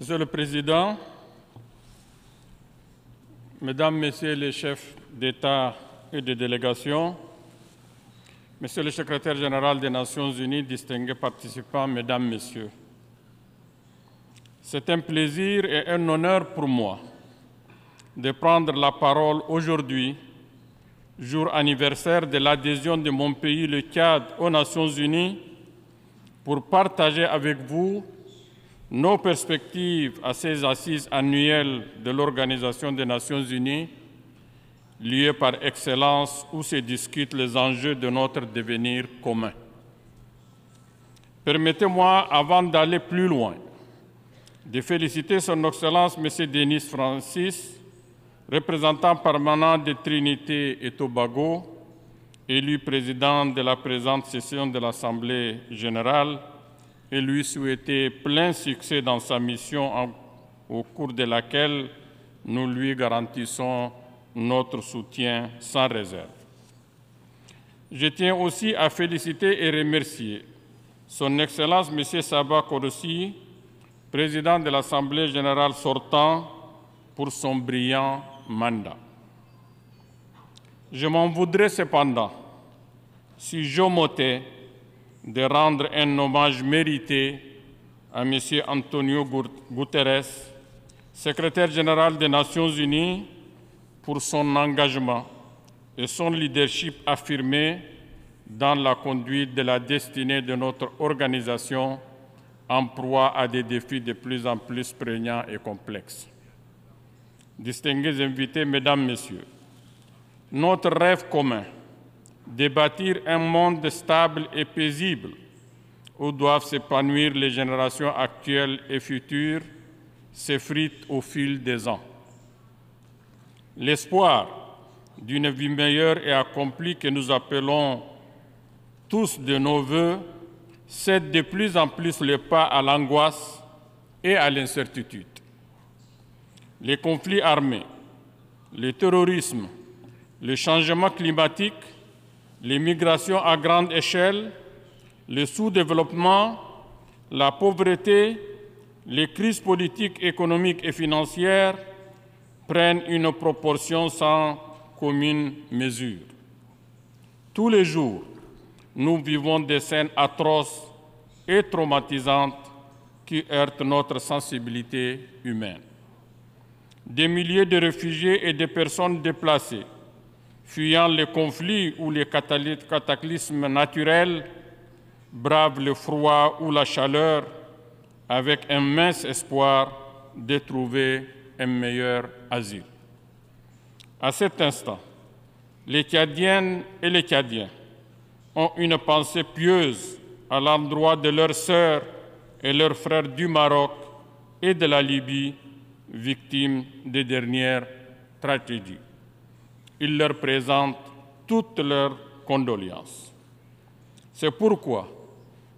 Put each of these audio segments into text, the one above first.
Monsieur le Président, Mesdames, Messieurs les chefs d'État et de délégation, Monsieur le Secrétaire général des Nations Unies, distingués participants, Mesdames, Messieurs, c'est un plaisir et un honneur pour moi de prendre la parole aujourd'hui, jour anniversaire de l'adhésion de mon pays, le Tchad, aux Nations Unies, pour partager avec vous nos perspectives à ces assises annuelles de l'Organisation des Nations Unies, lieu par excellence où se discutent les enjeux de notre devenir commun. Permettez-moi, avant d'aller plus loin, de féliciter Son Excellence M. Denis Francis, représentant permanent de Trinité et Tobago, élu président de la présente session de l'Assemblée générale, et lui souhaiter plein succès dans sa mission au cours de laquelle nous lui garantissons notre soutien sans réserve. Je tiens aussi à féliciter et remercier Son Excellence M. Sabah Korossi, président de l'Assemblée générale sortant, pour son brillant mandat. Je m'en voudrais cependant si j'omettais de rendre un hommage mérité à M. Antonio Guterres, secrétaire général des Nations Unies, pour son engagement et son leadership affirmé dans la conduite de la destinée de notre organisation en proie à des défis de plus en plus prégnants et complexes. Distingués invités, Mesdames, Messieurs, notre rêve commun de bâtir un monde stable et paisible où doivent s'épanouir les générations actuelles et futures s'effrite au fil des ans. L'espoir d'une vie meilleure et accomplie que nous appelons tous de nos voeux cède de plus en plus le pas à l'angoisse et à l'incertitude. Les conflits armés, le terrorisme, le changement climatique les migrations à grande échelle, le sous-développement, la pauvreté, les crises politiques, économiques et financières prennent une proportion sans commune mesure. Tous les jours, nous vivons des scènes atroces et traumatisantes qui heurtent notre sensibilité humaine. Des milliers de réfugiés et de personnes déplacées fuyant les conflits ou les cataclysmes naturels, bravent le froid ou la chaleur avec un mince espoir de trouver un meilleur asile. À cet instant, les Tchadiennes et les Tchadiens ont une pensée pieuse à l'endroit de leurs sœurs et leurs frères du Maroc et de la Libye, victimes des dernières tragédies il leur présente toutes leurs condoléances. C'est pourquoi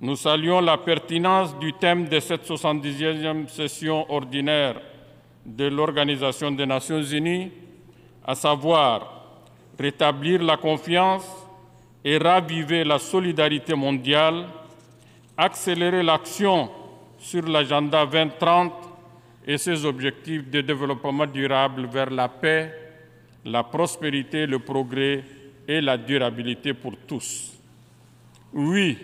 nous saluons la pertinence du thème de cette 70e session ordinaire de l'Organisation des Nations Unies, à savoir rétablir la confiance et raviver la solidarité mondiale, accélérer l'action sur l'agenda 2030 et ses objectifs de développement durable vers la paix la prospérité, le progrès et la durabilité pour tous. Oui,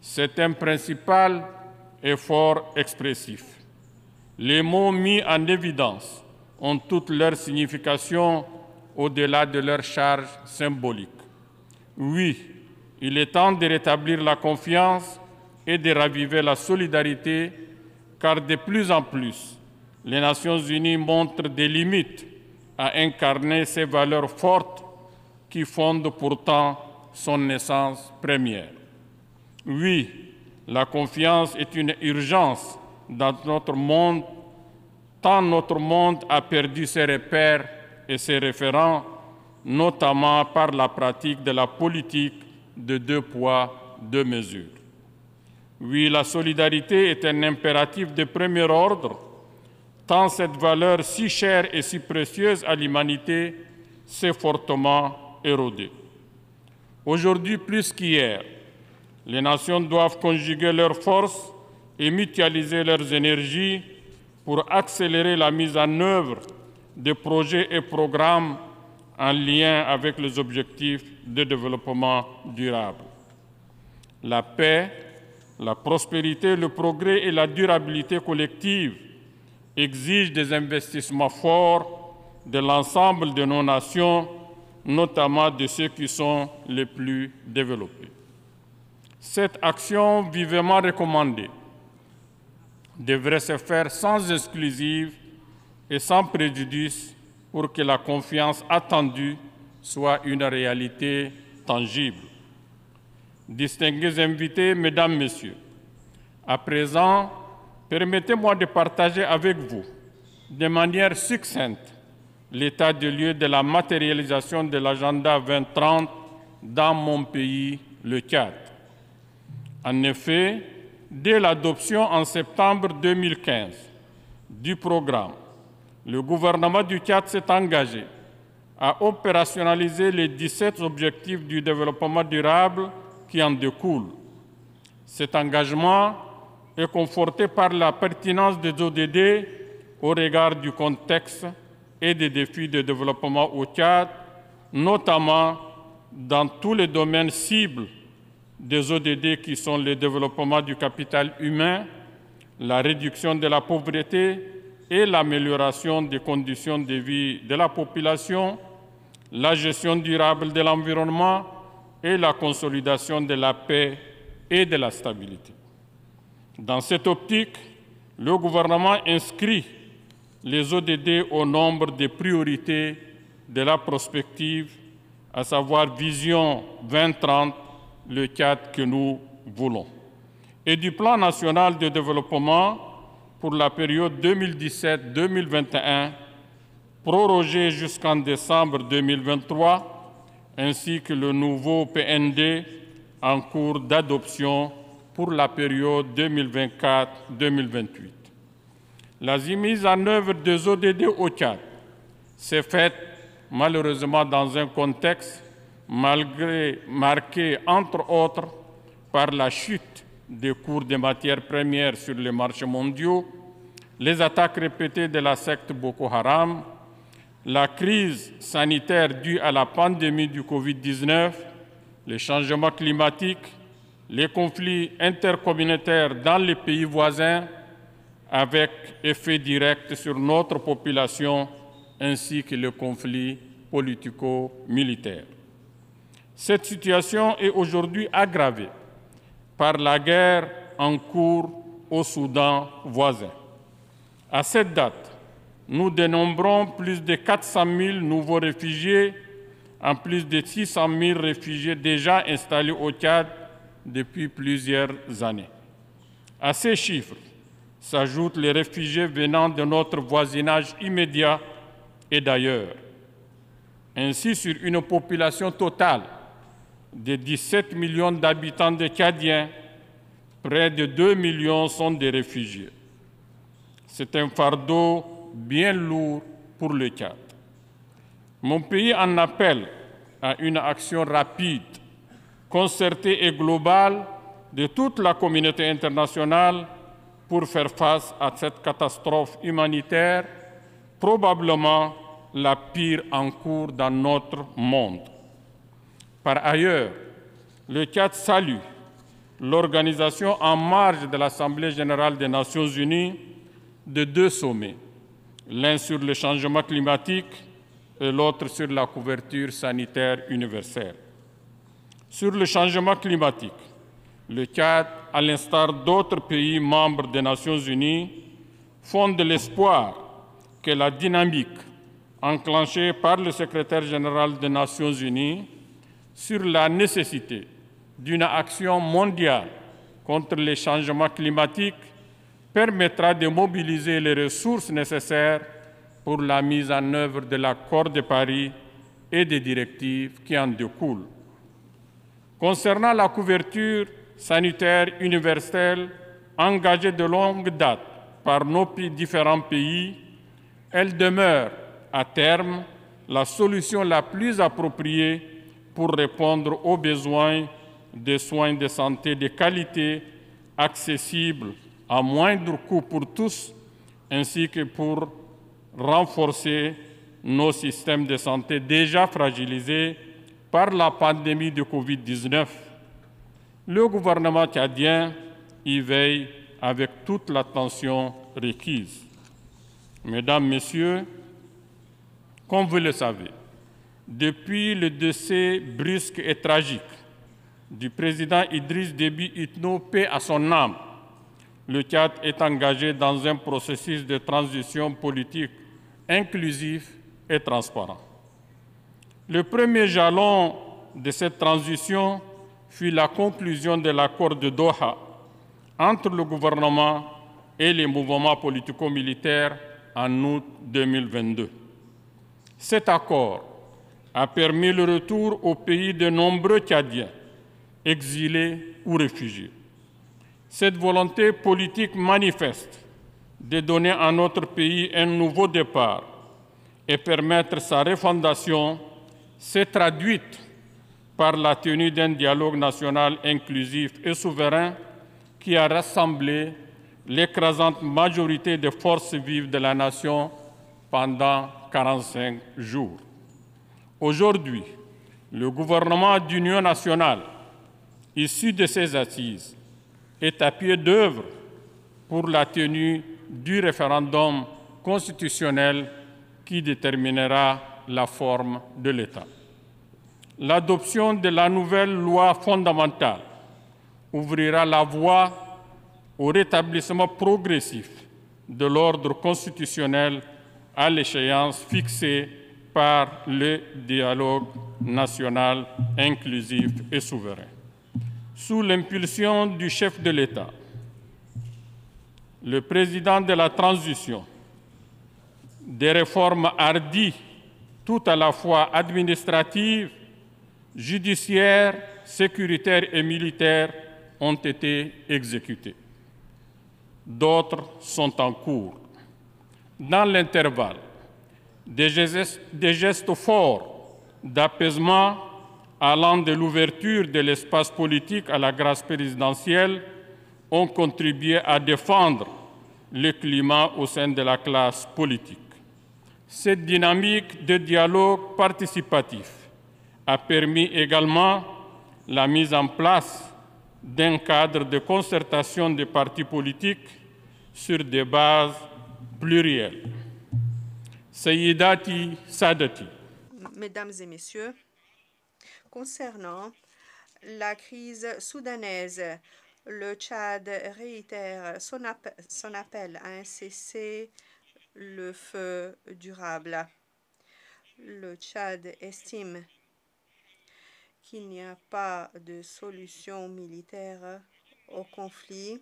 c'est un principal effort expressif. Les mots mis en évidence ont toute leur signification au-delà de leur charge symbolique. Oui, il est temps de rétablir la confiance et de raviver la solidarité, car de plus en plus, les Nations Unies montrent des limites à incarner ces valeurs fortes qui fondent pourtant son naissance première. Oui, la confiance est une urgence dans notre monde, tant notre monde a perdu ses repères et ses référents, notamment par la pratique de la politique de deux poids, deux mesures. Oui, la solidarité est un impératif de premier ordre tant cette valeur si chère et si précieuse à l'humanité s'est fortement érodée. Aujourd'hui plus qu'hier, les nations doivent conjuguer leurs forces et mutualiser leurs énergies pour accélérer la mise en œuvre des projets et programmes en lien avec les objectifs de développement durable. La paix, la prospérité, le progrès et la durabilité collective exigent des investissements forts de l'ensemble de nos nations, notamment de ceux qui sont les plus développés. Cette action vivement recommandée devrait se faire sans exclusive et sans préjudice pour que la confiance attendue soit une réalité tangible. Distingués invités, Mesdames, Messieurs, à présent, permettez-moi de partager avec vous de manière succincte l'état de lieu de la matérialisation de l'agenda 2030 dans mon pays, le Tchad. En effet, dès l'adoption en septembre 2015 du programme, le gouvernement du Tchad s'est engagé à opérationnaliser les 17 objectifs du développement durable qui en découlent. Cet engagement est conforté par la pertinence des ODD au regard du contexte et des défis de développement au Tchad, notamment dans tous les domaines cibles des ODD qui sont le développement du capital humain, la réduction de la pauvreté et l'amélioration des conditions de vie de la population, la gestion durable de l'environnement et la consolidation de la paix et de la stabilité. Dans cette optique, le gouvernement inscrit les ODD au nombre des priorités de la prospective, à savoir Vision 2030, le cadre que nous voulons, et du Plan national de développement pour la période 2017-2021, prorogé jusqu'en décembre 2023, ainsi que le nouveau PND en cours d'adoption pour la période 2024-2028. La mise en œuvre des ODD au Tchad s'est faite malheureusement dans un contexte marqué entre autres par la chute des cours des matières premières sur les marchés mondiaux, les attaques répétées de la secte Boko Haram, la crise sanitaire due à la pandémie du Covid-19, les changements climatiques, les conflits intercommunautaires dans les pays voisins avec effet direct sur notre population ainsi que le conflit politico-militaire. Cette situation est aujourd'hui aggravée par la guerre en cours au Soudan voisin. À cette date, nous dénombrons plus de 400 000 nouveaux réfugiés, en plus de 600 000 réfugiés déjà installés au Tchad depuis plusieurs années. À ces chiffres s'ajoutent les réfugiés venant de notre voisinage immédiat et d'ailleurs. Ainsi, sur une population totale de 17 millions d'habitants de Tchadiens, près de 2 millions sont des réfugiés. C'est un fardeau bien lourd pour le Tchad. Mon pays en appelle à une action rapide, concertée et globale de toute la communauté internationale pour faire face à cette catastrophe humanitaire, probablement la pire en cours dans notre monde. Par ailleurs, le Tchad salue l'organisation en marge de l'Assemblée générale des Nations unies de deux sommets, l'un sur le changement climatique et l'autre sur la couverture sanitaire universelle. Sur le changement climatique, le Tchad, à l'instar d'autres pays membres des Nations unies, fonde l'espoir que la dynamique enclenchée par le secrétaire général des Nations unies sur la nécessité d'une action mondiale contre les changements climatiques permettra de mobiliser les ressources nécessaires pour la mise en œuvre de l'accord de Paris et des directives qui en découlent. Concernant la couverture sanitaire universelle engagée de longue date par nos différents pays, elle demeure à terme la solution la plus appropriée pour répondre aux besoins de soins de santé de qualité accessibles à moindre coût pour tous, ainsi que pour renforcer nos systèmes de santé déjà fragilisés par la pandémie de Covid-19. Le gouvernement tchadien y veille avec toute l'attention requise. Mesdames, Messieurs, comme vous le savez, depuis le décès brusque et tragique du président Idriss Déby Itno, paix à son âme, le Tchad est engagé dans un processus de transition politique inclusif et transparent. Le premier jalon de cette transition fut la conclusion de l'accord de Doha entre le gouvernement et les mouvements politico-militaires en août 2022. Cet accord a permis le retour au pays de nombreux Tchadiens, exilés ou réfugiés. Cette volonté politique manifeste de donner à notre pays un nouveau départ et permettre sa refondation s'est traduite par la tenue d'un dialogue national inclusif et souverain qui a rassemblé l'écrasante majorité des forces vives de la nation pendant 45 jours. Aujourd'hui, le gouvernement d'union nationale, issu de ces assises, est à pied d'œuvre pour la tenue du référendum constitutionnel qui déterminera la forme de l'État. L'adoption de la nouvelle loi fondamentale ouvrira la voie au rétablissement progressif de l'ordre constitutionnel à l'échéance fixée par le dialogue national inclusif et souverain. Sous l'impulsion du chef de l'État, le président de la transition, des réformes hardies, tout à la fois administratives, judiciaires, sécuritaires et militaires, ont été exécutées. D'autres sont en cours. Dans l'intervalle, des des gestes forts d'apaisement allant de l'ouverture de l'espace politique à la grâce présidentielle ont contribué à défendre le climat au sein de la classe politique. Cette dynamique de dialogue participatif a permis également la mise en place d'un cadre de concertation des partis politiques sur des bases plurielles. Sayyidati Sadati. Mesdames et messieurs, concernant la crise soudanaise, le Tchad réitère son appel à un cessez le feu durable. Le Tchad estime qu'il n'y a pas de solution militaire au conflit,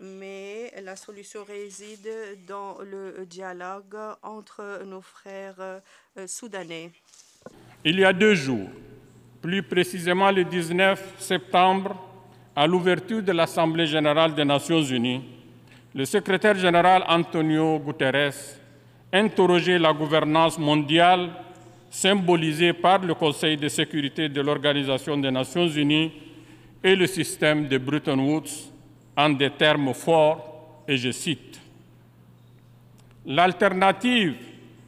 mais la solution réside dans le dialogue entre nos frères euh, soudanais. Il y a deux jours, plus précisément le 19 septembre, à l'ouverture de l'Assemblée générale des Nations unies, le secrétaire général Antonio Guterres interrogeait la gouvernance mondiale symbolisée par le Conseil de sécurité de l'Organisation des Nations unies et le système de Bretton Woods en des termes forts, et je cite, L'alternative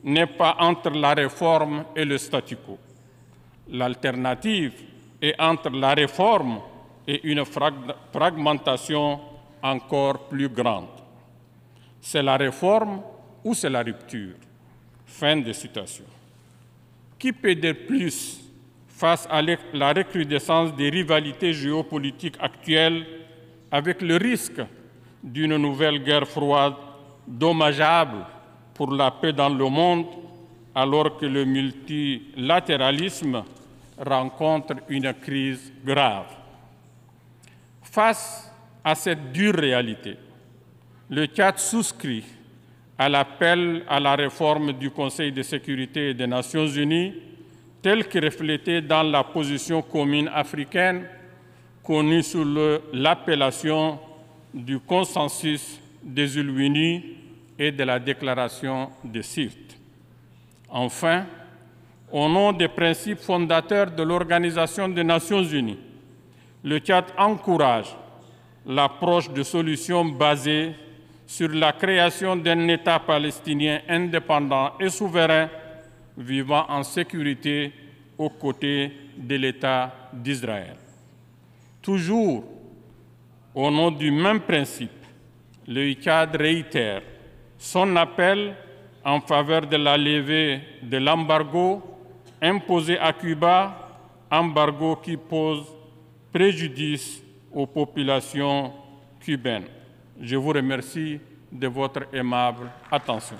n'est pas entre la réforme et le statu quo. L'alternative est entre la réforme et une fragmentation encore plus grande. C'est la réforme ou c'est la rupture? Fin de citation. Qui peut dire plus face à la recrudescence des rivalités géopolitiques actuelles avec le risque d'une nouvelle guerre froide dommageable pour la paix dans le monde alors que le multilatéralisme rencontre une crise grave? Face à cette dure réalité, le Tchad souscrit à l'appel à la réforme du Conseil de sécurité des Nations unies, tel que reflété dans la position commune africaine connue sous l'appellation du consensus des îles et de la déclaration de Sirte. Enfin, au nom des principes fondateurs de l'Organisation des Nations unies, le Tchad encourage l'approche de solutions basées sur la création d'un État palestinien indépendant et souverain vivant en sécurité aux côtés de l'État d'Israël. Toujours au nom du même principe, le ICAD réitère son appel en faveur de la levée de l'embargo imposé à Cuba, embargo qui pose préjudice aux populations cubaines. Je vous remercie de votre aimable attention.